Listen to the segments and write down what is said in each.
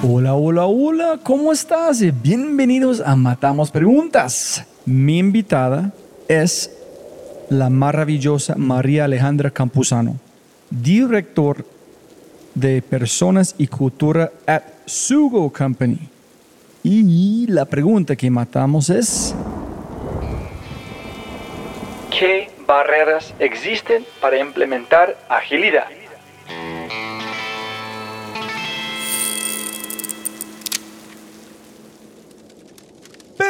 Hola, hola, hola, ¿cómo estás? Bienvenidos a Matamos Preguntas. Mi invitada es la maravillosa María Alejandra Campuzano, director de Personas y Cultura at Sugo Company. Y la pregunta que matamos es... ¿Qué barreras existen para implementar agilidad?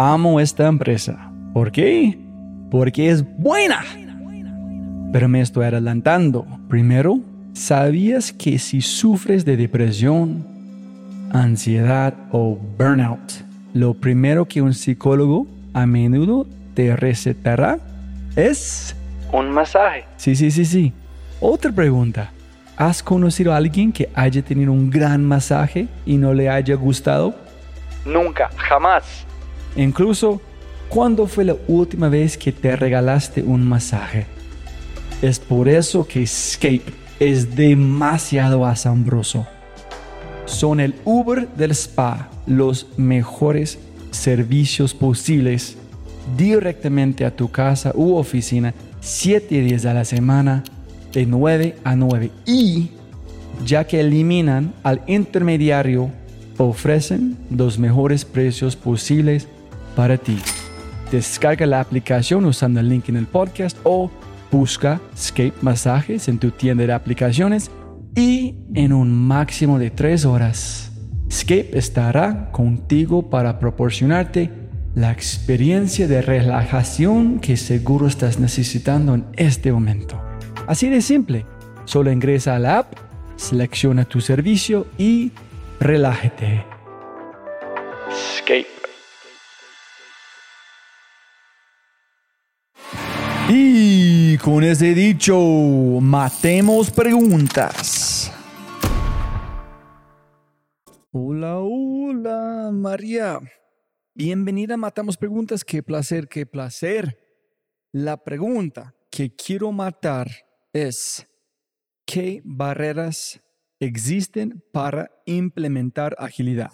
amo esta empresa. ¿Por qué? Porque es buena. Pero me estoy adelantando. Primero, ¿sabías que si sufres de depresión, ansiedad o burnout, lo primero que un psicólogo a menudo te recetará es un masaje? Sí, sí, sí, sí. Otra pregunta. ¿Has conocido a alguien que haya tenido un gran masaje y no le haya gustado? Nunca, jamás. Incluso, ¿cuándo fue la última vez que te regalaste un masaje? Es por eso que Escape es demasiado asombroso. Son el Uber del spa, los mejores servicios posibles directamente a tu casa u oficina, 7 días a la semana, de 9 a 9. Y ya que eliminan al intermediario, ofrecen los mejores precios posibles para ti. Descarga la aplicación usando el link en el podcast o busca Scape Masajes en tu tienda de aplicaciones y en un máximo de tres horas. Scape estará contigo para proporcionarte la experiencia de relajación que seguro estás necesitando en este momento. Así de simple, solo ingresa a la app, selecciona tu servicio y relájate. Con ese dicho, matemos preguntas. Hola, hola, María. Bienvenida a Matamos Preguntas. Qué placer, qué placer. La pregunta que quiero matar es, ¿qué barreras existen para implementar agilidad?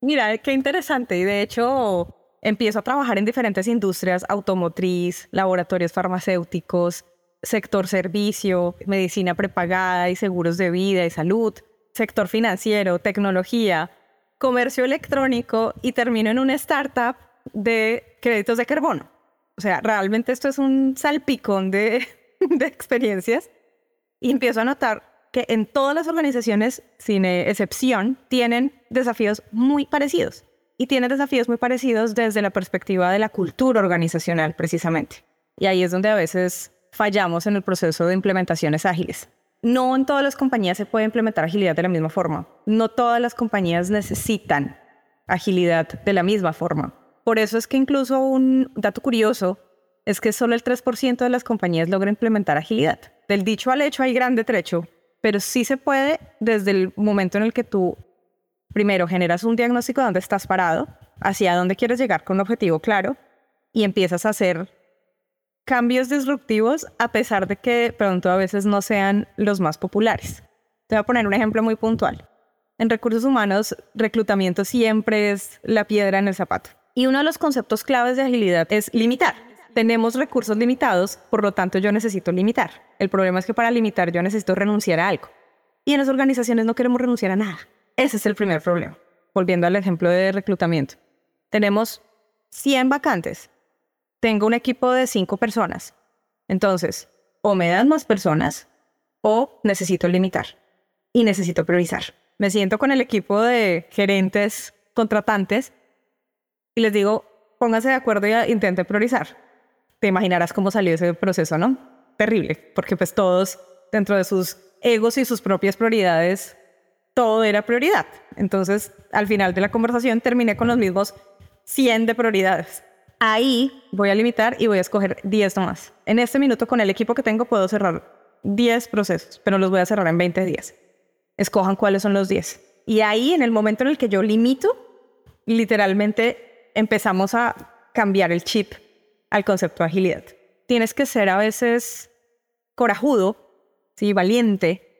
Mira, qué interesante. Y de hecho, empiezo a trabajar en diferentes industrias, automotriz, laboratorios farmacéuticos, sector servicio, medicina prepagada y seguros de vida y salud, sector financiero, tecnología, comercio electrónico y termino en una startup de créditos de carbono. O sea, realmente esto es un salpicón de, de experiencias y empiezo a notar que en todas las organizaciones, sin excepción, tienen desafíos muy parecidos y tiene desafíos muy parecidos desde la perspectiva de la cultura organizacional, precisamente. Y ahí es donde a veces fallamos en el proceso de implementaciones ágiles. No en todas las compañías se puede implementar agilidad de la misma forma. No todas las compañías necesitan agilidad de la misma forma. Por eso es que incluso un dato curioso es que solo el 3% de las compañías logra implementar agilidad. Del dicho al hecho hay grande trecho, pero sí se puede desde el momento en el que tú Primero, generas un diagnóstico de dónde estás parado, hacia dónde quieres llegar con un objetivo claro y empiezas a hacer cambios disruptivos a pesar de que pronto a veces no sean los más populares. Te voy a poner un ejemplo muy puntual. En recursos humanos, reclutamiento siempre es la piedra en el zapato. Y uno de los conceptos claves de agilidad es limitar. Tenemos recursos limitados, por lo tanto yo necesito limitar. El problema es que para limitar yo necesito renunciar a algo. Y en las organizaciones no queremos renunciar a nada Ese es el primer problema. Volviendo al ejemplo de reclutamiento. Tenemos 100 vacantes. Tengo un equipo de 5 personas. Entonces, o me dan más personas o necesito limitar y necesito priorizar. Me siento con el equipo de gerentes, contratantes y les digo, pónganse de acuerdo y intenten priorizar. Te imaginarás cómo salió ese proceso, ¿no? Terrible, porque pues todos dentro de sus egos y sus propias prioridades, todo era prioridad. Entonces, al final de la conversación terminé con los mismos 100 de prioridades. Ahí voy a limitar y voy a escoger 10 nomás. En este minuto con el equipo que tengo puedo cerrar 10 procesos, pero los voy a cerrar en 20 días. Escojan cuáles son los 10. Y ahí, en el momento en el que yo limito, literalmente empezamos a cambiar el chip al concepto de agilidad. Tienes que ser a veces corajudo, ¿sí? valiente,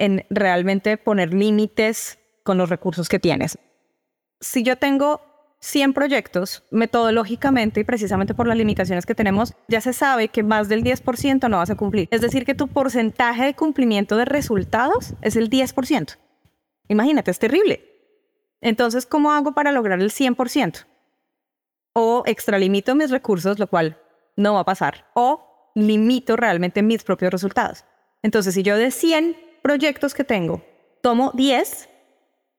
en realmente poner límites con los recursos que tienes. Si yo tengo 100 proyectos, metodológicamente y precisamente por las limitaciones que tenemos, ya se sabe que más del 10% no vas a cumplir. Es decir, que tu porcentaje de cumplimiento de resultados es el 10%. Imagínate, es terrible. Entonces, ¿cómo hago para lograr el 100%? O extralimito mis recursos, lo cual no va a pasar. O limito realmente mis propios resultados. Entonces, si yo de 100 proyectos que tengo, tomo 10,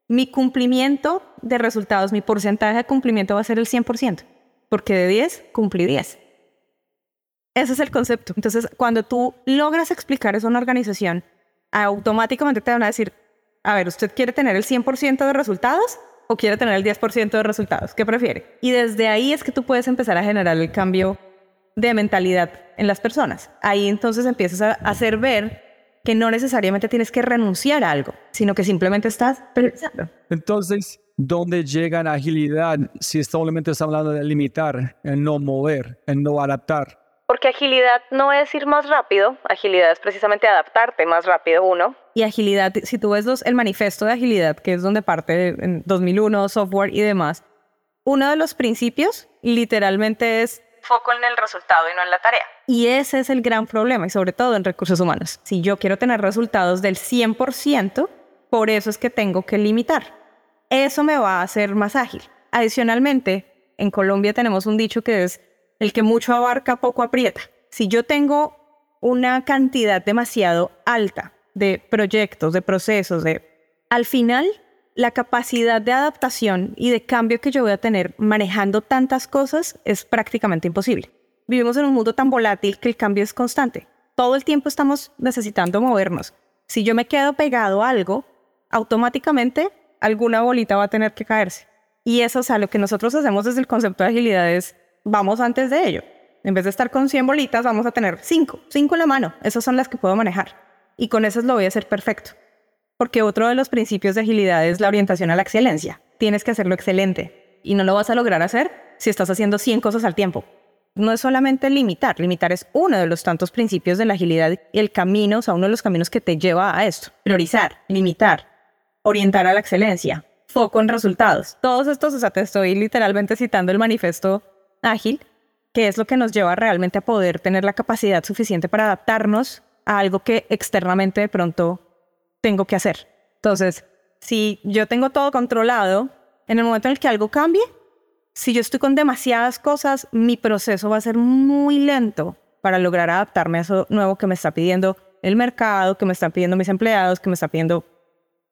mi cumplimiento de resultados, mi porcentaje de cumplimiento va a ser el 100%, porque de 10 cumplí 10. Ese es el concepto. Entonces, cuando tú logras explicar eso a una organización, automáticamente te van a decir, a ver, ¿usted quiere tener el 100% de resultados o quiere tener el 10% de resultados? ¿Qué prefiere? Y desde ahí es que tú puedes empezar a generar el cambio de mentalidad en las personas. Ahí entonces empiezas a hacer ver que no necesariamente tienes que renunciar a algo, sino que simplemente estás priorizando. Entonces, ¿dónde llega la agilidad si solamente estamos hablando de limitar, en no mover, en no adaptar? Porque agilidad no es ir más rápido, agilidad es precisamente adaptarte más rápido, uno. Y agilidad, si tú ves el manifiesto de agilidad, que es donde parte en 2001, software y demás, uno de los principios literalmente es foco en el resultado y no en la tarea. Y ese es el gran problema, y sobre todo en recursos humanos. Si yo quiero tener resultados del 100%, por eso es que tengo que limitar. Eso me va a hacer más ágil. Adicionalmente, en Colombia tenemos un dicho que es, el que mucho abarca, poco aprieta. Si yo tengo una cantidad demasiado alta de proyectos, de procesos, de... Al final, la capacidad de adaptación y de cambio que yo voy a tener manejando tantas cosas es prácticamente imposible. Vivimos en un mundo tan volátil que el cambio es constante. Todo el tiempo estamos necesitando movernos. Si yo me quedo pegado a algo, automáticamente alguna bolita va a tener que caerse. Y eso, o sea, lo que nosotros hacemos desde el concepto de agilidad es, vamos antes de ello. En vez de estar con 100 bolitas, vamos a tener 5, 5 en la mano. Esas son las que puedo manejar. Y con esas lo voy a hacer perfecto porque otro de los principios de agilidad es la orientación a la excelencia. Tienes que hacerlo excelente y no lo vas a lograr hacer si estás haciendo 100 cosas al tiempo. No es solamente limitar, limitar es uno de los tantos principios de la agilidad y el camino, o sea, uno de los caminos que te lleva a esto. Priorizar, limitar, orientar a la excelencia, foco en resultados. Todos estos, o sea, te estoy literalmente citando el manifiesto ágil, que es lo que nos lleva realmente a poder tener la capacidad suficiente para adaptarnos a algo que externamente de pronto tengo que hacer. Entonces, si yo tengo todo controlado, en el momento en el que algo cambie, si yo estoy con demasiadas cosas, mi proceso va a ser muy lento para lograr adaptarme a eso nuevo que me está pidiendo el mercado, que me están pidiendo mis empleados, que me está pidiendo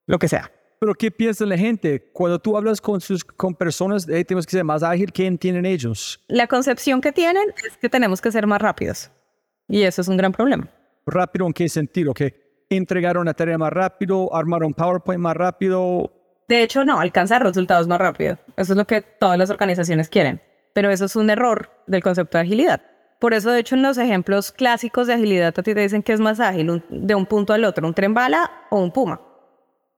lo que sea. Pero ¿qué piensa la gente? Cuando tú hablas con, sus, con personas, tenemos que ser más ágil, ¿qué entienden ellos? La concepción que tienen es que tenemos que ser más rápidos. Y eso es un gran problema. ¿Rápido en qué sentido? Que entregaron la tarea más rápido, armaron PowerPoint más rápido. De hecho, no, alcanzar resultados más rápido. Eso es lo que todas las organizaciones quieren. Pero eso es un error del concepto de agilidad. Por eso, de hecho, en los ejemplos clásicos de agilidad, a ti te dicen que es más ágil de un punto al otro, un tren bala o un puma.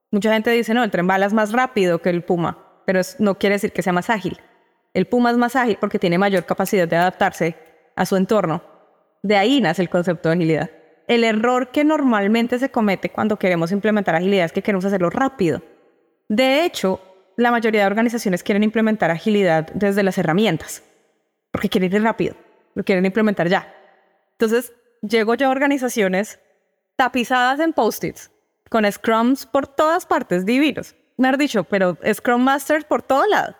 Mucha gente dice, no, el tren bala es más rápido que el puma, pero no quiere decir que sea más ágil. El puma es más ágil porque tiene mayor capacidad de adaptarse a su entorno. De ahí nace el concepto de agilidad. El error que normalmente se comete cuando queremos implementar agilidad es que queremos hacerlo rápido. De hecho, la mayoría de organizaciones quieren implementar agilidad desde las herramientas, porque quieren ir rápido, lo quieren implementar ya. Entonces, llego yo a organizaciones tapizadas en post-its, con scrums por todas partes divinos. me has dicho, pero Scrum Master por todo lado.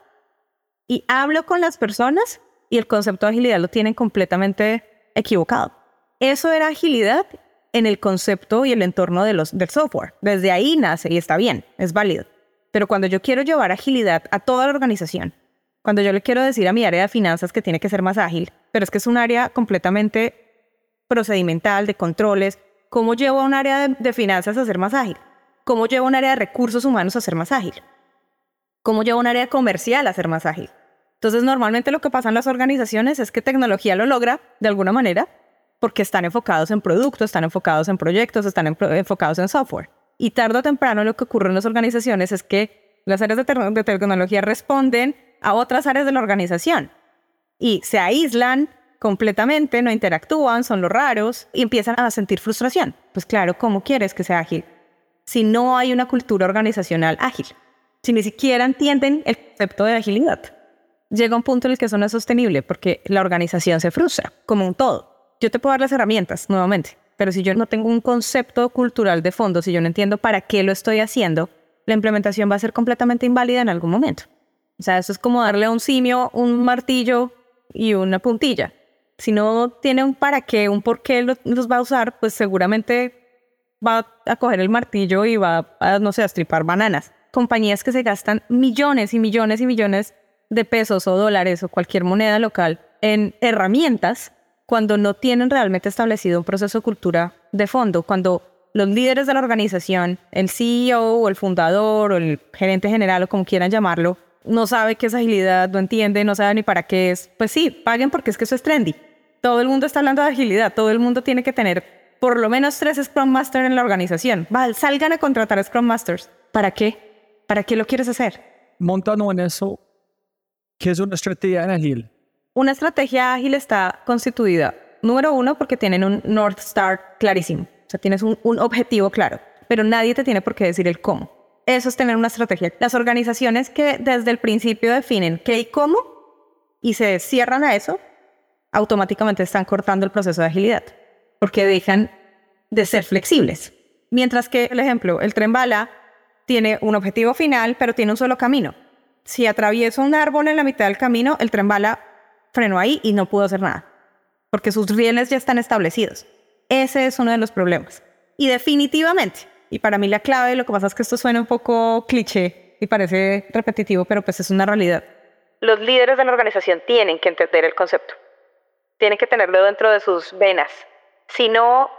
Y hablo con las personas y el concepto de agilidad lo tienen completamente equivocado. Eso era agilidad en el concepto y el entorno de los, del software. Desde ahí nace y está bien, es válido. Pero cuando yo quiero llevar agilidad a toda la organización, cuando yo le quiero decir a mi área de finanzas que tiene que ser más ágil, pero es que es un área completamente procedimental, de controles, ¿cómo llevo a un área de, finanzas a ser más ágil? ¿Cómo llevo a un área de recursos humanos a ser más ágil? ¿Cómo llevo a un área comercial a ser más ágil? Entonces, normalmente lo que pasa en las organizaciones es que tecnología lo logra de alguna manera porque están enfocados en productos, están enfocados en proyectos, están enfocados en software. Y tarde o temprano lo que ocurre en las organizaciones es que las áreas de tecnología responden a otras áreas de la organización y se aíslan completamente, no interactúan, son los raros y empiezan a sentir frustración. Pues claro, ¿cómo quieres que sea ágil? Si no hay una cultura organizacional ágil, si ni siquiera entienden el concepto de agilidad. Llega un punto en el que eso no es sostenible porque la organización se frustra, como un todo. Yo te puedo dar las herramientas nuevamente, pero si yo no tengo un concepto cultural de fondo, si yo no entiendo para qué lo estoy haciendo, la implementación va a ser completamente inválida en algún momento. O sea, eso es como darle a un simio un martillo y una puntilla si no tiene un para qué, un por qué los, va a usar, pues seguramente va a coger el martillo y va a, no sé, a estripar bananas. Compañías que se gastan millones y millones y millones de pesos o dólares o cualquier moneda local en herramientas cuando no tienen realmente establecido un proceso de cultura de fondo, cuando los líderes de la organización, el CEO o el fundador o el gerente general o como quieran llamarlo, no sabe qué es agilidad, no entiende, no sabe ni para qué es, pues sí, paguen porque es que eso es trendy todo el mundo está hablando de agilidad, todo el mundo tiene que tener por lo menos tres Scrum Masters en la organización. Vale, salgan a contratar Scrum Masters. ¿Para qué? ¿Para qué lo quieres hacer? Montando en eso, ¿qué es una estrategia ágil? Una estrategia ágil está constituida, número uno, porque tienen un North Star clarísimo. O sea, tienes un, objetivo claro, pero nadie te tiene por qué decir el cómo. Eso es tener una estrategia. Las organizaciones que desde el principio definen qué y cómo y se cierran a eso, automáticamente están cortando el proceso de agilidad, porque dejan de ser flexibles. Mientras que, el ejemplo, el tren bala tiene un objetivo final, pero tiene un solo camino. Si atravieso un árbol en la mitad del camino, el tren bala frenó ahí y no pudo hacer nada, porque sus rieles ya están establecidos. Ese es uno de los problemas. Y definitivamente, y para mí la clave, lo que pasa es que esto suena un poco cliché y parece repetitivo, pero pues es una realidad. Los líderes de la organización tienen que entender el concepto tienen que tenerlo dentro de sus venas. Si no,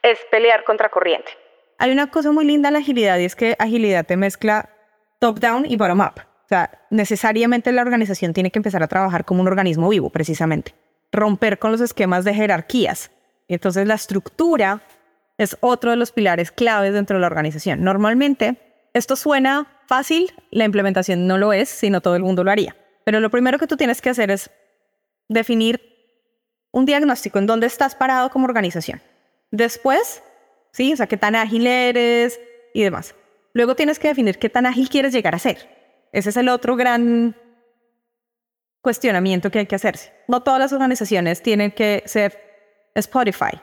es pelear contra corriente. Hay una cosa muy linda en la agilidad y es que agilidad te mezcla top-down y bottom-up. Sea, necesariamente la organización tiene que empezar a trabajar como un organismo vivo, precisamente. Romper con los esquemas de jerarquías. Entonces la estructura es otro de los pilares claves dentro de la organización. Normalmente, esto suena fácil, la implementación no lo es, sino todo el mundo lo haría. Pero lo primero que tú tienes que hacer es definir un diagnóstico en dónde estás parado como organización. Después, ¿sí? O sea, qué tan ágil eres y demás. Luego tienes que definir qué tan ágil quieres llegar a ser. Ese es el otro gran cuestionamiento que hay que hacerse. No todas las organizaciones tienen que ser Spotify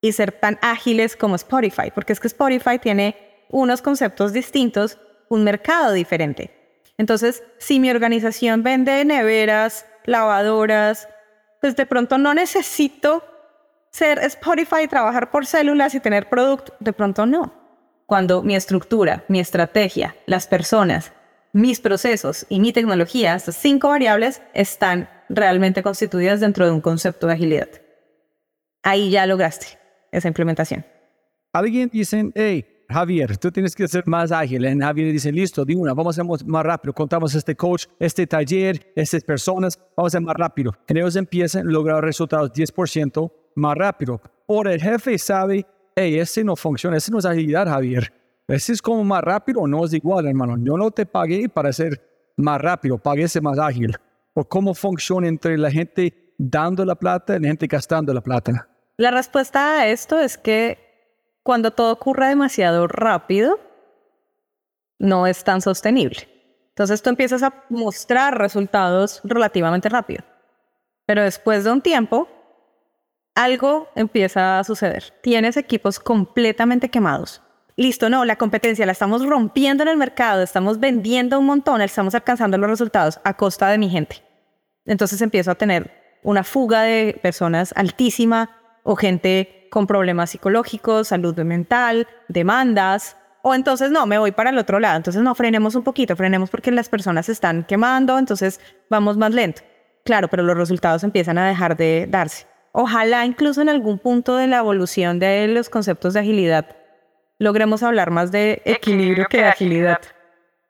y ser tan ágiles como Spotify, porque es que Spotify tiene unos conceptos distintos, un mercado diferente. Entonces, si mi organización vende neveras, lavadoras, pues de pronto no necesito ser Spotify, trabajar por células y tener producto, de pronto no. Cuando mi estructura, mi estrategia, las personas, mis procesos y mi tecnología, estas cinco variables, están realmente constituidas dentro de un concepto de agilidad. Ahí ya lograste esa implementación. Alguien dice, hey, Javier, tú tienes que ser más ágil. En Javier dice, listo, di una, vamos a hacer más rápido. Contamos este coach, este taller, estas personas, vamos a hacer más rápido. En ellos empiezan a lograr resultados 10% más rápido. Ahora el jefe sabe, hey, ese no funciona, ese no es agilidad, Javier. Ese es como más rápido, no es igual, hermano. Yo no te pagué para ser más rápido, pagué ser más ágil. O cómo funciona entre la gente dando la plata y la gente gastando la plata. La respuesta a esto es que cuando todo ocurre demasiado rápido, no es tan sostenible. Entonces tú empiezas a mostrar resultados relativamente rápido. Pero después de un tiempo, algo empieza a suceder. Tienes equipos completamente quemados. Listo, no, la competencia la estamos rompiendo en el mercado, estamos vendiendo un montón, estamos alcanzando los resultados a costa de mi gente. Entonces empiezo a tener una fuga de personas altísima o gente con problemas psicológicos, salud mental, demandas, o entonces no, me voy para el otro lado. Entonces no, frenemos un poquito, frenemos porque las personas se están quemando, entonces vamos más lento. Claro, pero los resultados empiezan a dejar de darse. Ojalá incluso en algún punto de la evolución de los conceptos de agilidad logremos hablar más de equilibrio que de agilidad,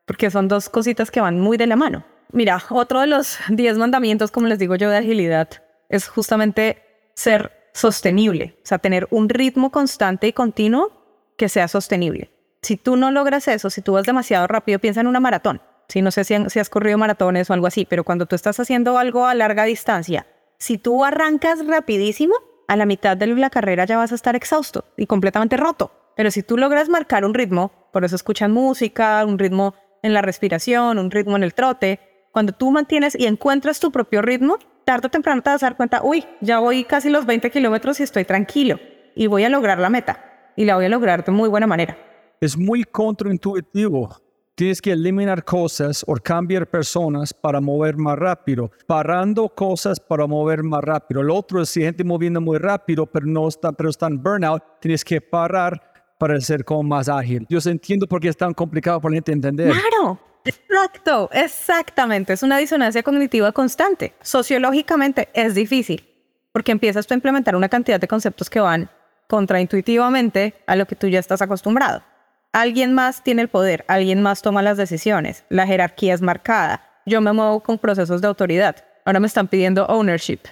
porque son dos cositas que van muy de la mano. Mira, otro de los diez mandamientos, como les digo yo, de agilidad es justamente ser sostenible, o sea, tener un ritmo constante y continuo que sea sostenible. Si tú no logras eso, si tú vas demasiado rápido, piensa en una maratón. Si no sé si, si has corrido maratones o algo así, pero cuando tú estás haciendo algo a larga distancia, si tú arrancas rapidísimo, a la mitad de la carrera ya vas a estar exhausto y completamente roto. Pero si tú logras marcar un ritmo, por eso escuchan música, un ritmo en la respiración, un ritmo en el trote, cuando tú mantienes y encuentras tu propio ritmo, tarde o temprano te vas a dar cuenta, uy, ya voy casi los 20 kilómetros y estoy tranquilo y voy a lograr la meta y la voy a lograr de muy buena manera. Es muy contraintuitivo. Tienes que eliminar cosas o cambiar personas para mover más rápido, parando cosas para mover más rápido. El otro es si gente moviendo muy rápido, pero no está, pero está en burnout, tienes que parar para ser como más ágil. Yo entiendo por qué es tan complicado para la gente entender. Claro, Exacto, exactamente. Es una disonancia cognitiva constante. Sociológicamente es difícil porque empiezas a implementar una cantidad de conceptos que van contraintuitivamente a lo que tú ya estás acostumbrado. Alguien más tiene el poder, alguien más toma las decisiones, la jerarquía es marcada. Yo me muevo con procesos de autoridad. Ahora me están pidiendo ownership.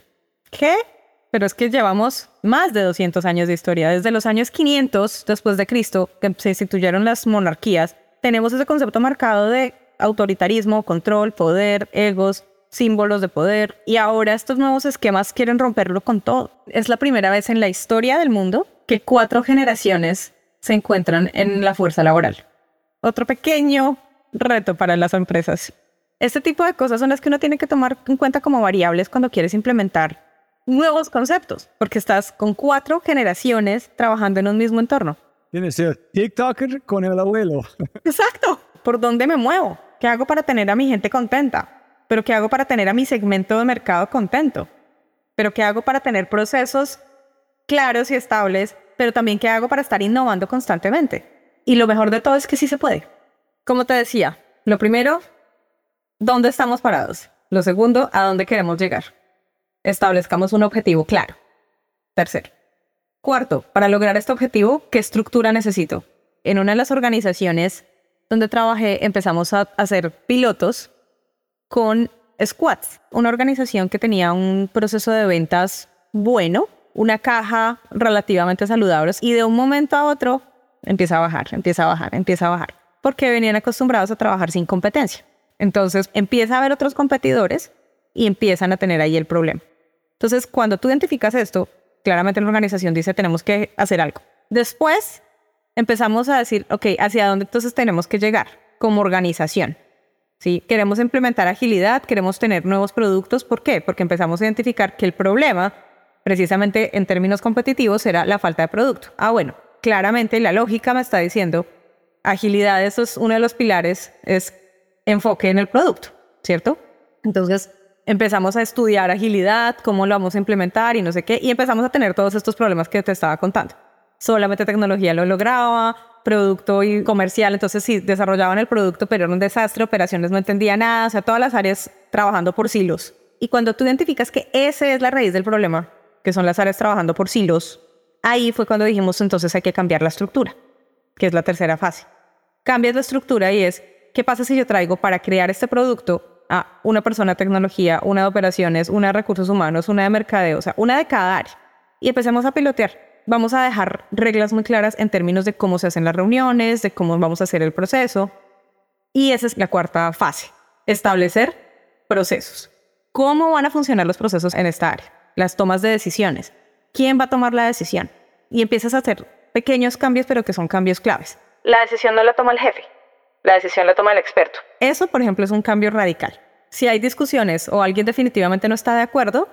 ¿Qué? Pero es que llevamos más de 200 años de historia. Desde los años 500 después de Cristo, que se instituyeron las monarquías, tenemos ese concepto marcado de autoritarismo, control, poder, egos, símbolos de poder y ahora estos nuevos esquemas quieren romperlo con todo. Es la primera vez en la historia del mundo que cuatro generaciones se encuentran en la fuerza laboral. Otro pequeño reto para las empresas. Este tipo de cosas son las que uno tiene que tomar en cuenta como variables cuando quieres implementar nuevos conceptos, porque estás con cuatro generaciones trabajando en un mismo entorno. Tienes ser TikToker con el abuelo. Exacto. ¿Por dónde me muevo? ¿Qué hago para tener a mi gente contenta? ¿Pero qué hago para tener a mi segmento de mercado contento? ¿Pero qué hago para tener procesos claros y estables? Pero también qué hago para estar innovando constantemente? Y lo mejor de todo es que sí se puede. Como te decía, lo primero, ¿dónde estamos parados? Lo segundo, ¿a dónde queremos llegar? Establezcamos un objetivo claro. Tercero. Cuarto, para lograr este objetivo, ¿qué estructura necesito? En una de las organizaciones donde trabajé empezamos a hacer pilotos con Squats, una organización que tenía un proceso de ventas bueno, una caja relativamente saludable y de un momento a otro empieza a bajar, empieza a bajar, empieza a bajar, porque venían acostumbrados a trabajar sin competencia. Entonces empieza a haber otros competidores y empiezan a tener ahí el problema. Entonces, cuando tú identificas esto, claramente la organización dice tenemos que hacer algo. Después empezamos a decir, ok, ¿hacia dónde entonces tenemos que llegar como organización? ¿Sí? Queremos implementar agilidad, queremos tener nuevos productos. ¿Por qué? Porque empezamos a identificar que el problema, precisamente en términos competitivos, era la falta de producto. Ah, bueno, claramente la lógica me está diciendo, agilidad, eso es uno de los pilares, es enfoque en el producto, ¿cierto? Entonces empezamos a estudiar agilidad, cómo lo vamos a implementar y no sé qué, y empezamos a tener todos estos problemas que te estaba contando solamente tecnología lo lograba, producto y comercial, entonces sí, desarrollaban el producto, pero era un desastre, operaciones no entendía nada, o sea, todas las áreas trabajando por silos. Y cuando tú identificas que esa es la raíz del problema, que son las áreas trabajando por silos, ahí fue cuando dijimos entonces hay que cambiar la estructura, que es la tercera fase. Cambias la estructura y es, ¿qué pasa si yo traigo para crear este producto a una persona de tecnología, una de operaciones, una de recursos humanos, una de mercadeo, o sea, una de cada área? Y empecemos a pilotear vamos a dejar reglas muy claras en términos de cómo se hacen las reuniones, de cómo vamos a hacer el proceso. Y esa es la cuarta fase, establecer procesos. ¿Cómo van a funcionar los procesos en esta área? Las tomas de decisiones. ¿Quién va a tomar la decisión? Y empiezas a hacer pequeños cambios, pero que son cambios claves. La decisión no la toma el jefe, la decisión la toma el experto. Eso, por ejemplo, es un cambio radical. Si hay discusiones o alguien definitivamente no está de acuerdo,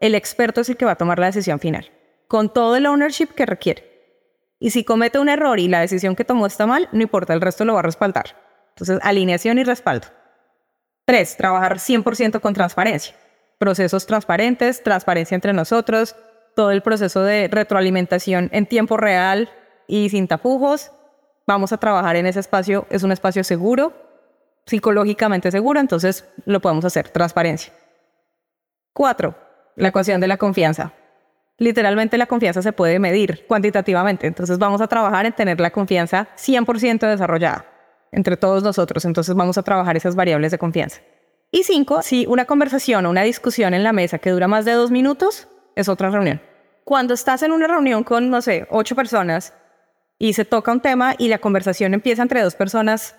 el experto es el que va a tomar la decisión final con todo el ownership que requiere. Y si comete un error y la decisión que tomó está mal, no importa, el resto lo va a respaldar. Entonces, alineación y respaldo. Tres, trabajar 100% con transparencia. Procesos transparentes, transparencia entre nosotros, todo el proceso de retroalimentación en tiempo real y sin tapujos. Vamos a trabajar en ese espacio, es un espacio seguro, psicológicamente seguro, entonces lo podemos hacer, transparencia. Cuatro, la ecuación de la confianza. Literalmente la confianza se puede medir cuantitativamente, entonces vamos a trabajar en tener la confianza 100% desarrollada entre todos nosotros, entonces vamos a trabajar esas variables de confianza. Y cinco, si una conversación o una discusión en la mesa que dura más de dos minutos, es otra reunión. Cuando estás en una reunión con, no sé, ocho personas y se toca un tema y la conversación empieza entre dos personas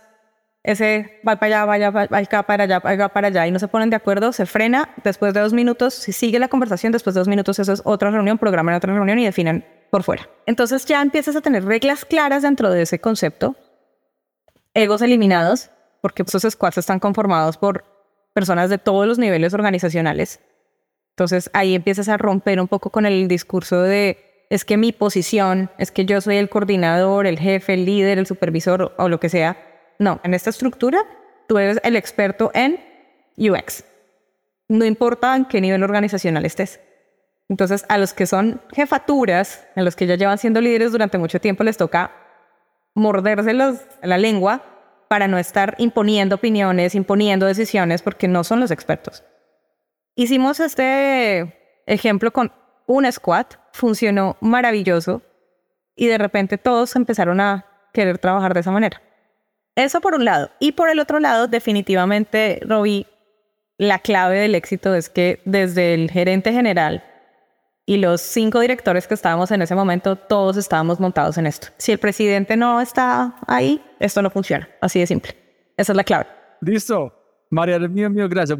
ese va para allá, vaya, va acá para allá, va para allá y no se ponen de acuerdo, se frena después de dos minutos, si sigue la conversación, después de dos minutos eso es otra reunión, programan otra reunión y definen por fuera. Entonces ya empiezas a tener reglas claras dentro de ese concepto, egos eliminados, porque esos squads están conformados por personas de todos los niveles organizacionales. Entonces ahí empiezas a romper un poco con el discurso de es que mi posición, es que yo soy el coordinador, el jefe, el líder, el supervisor o lo que sea no, en esta estructura tú eres el experto en UX. No importa en qué nivel organizacional estés. Entonces, a los que son jefaturas, a los que ya llevan siendo líderes durante mucho tiempo, les toca morderse la lengua para no estar imponiendo opiniones, imponiendo decisiones, porque no son los expertos. Hicimos este ejemplo con un squad, funcionó maravilloso y de repente todos empezaron a querer trabajar de esa manera. Eso por un lado. Y por el otro lado, definitivamente, Robbie, la clave del éxito es que desde el gerente general y los cinco directores que estábamos en ese momento, todos estábamos montados en esto. Si el presidente no está ahí, esto no funciona. Así de simple. Esa es la clave. Listo. María, mío, mío, gracias.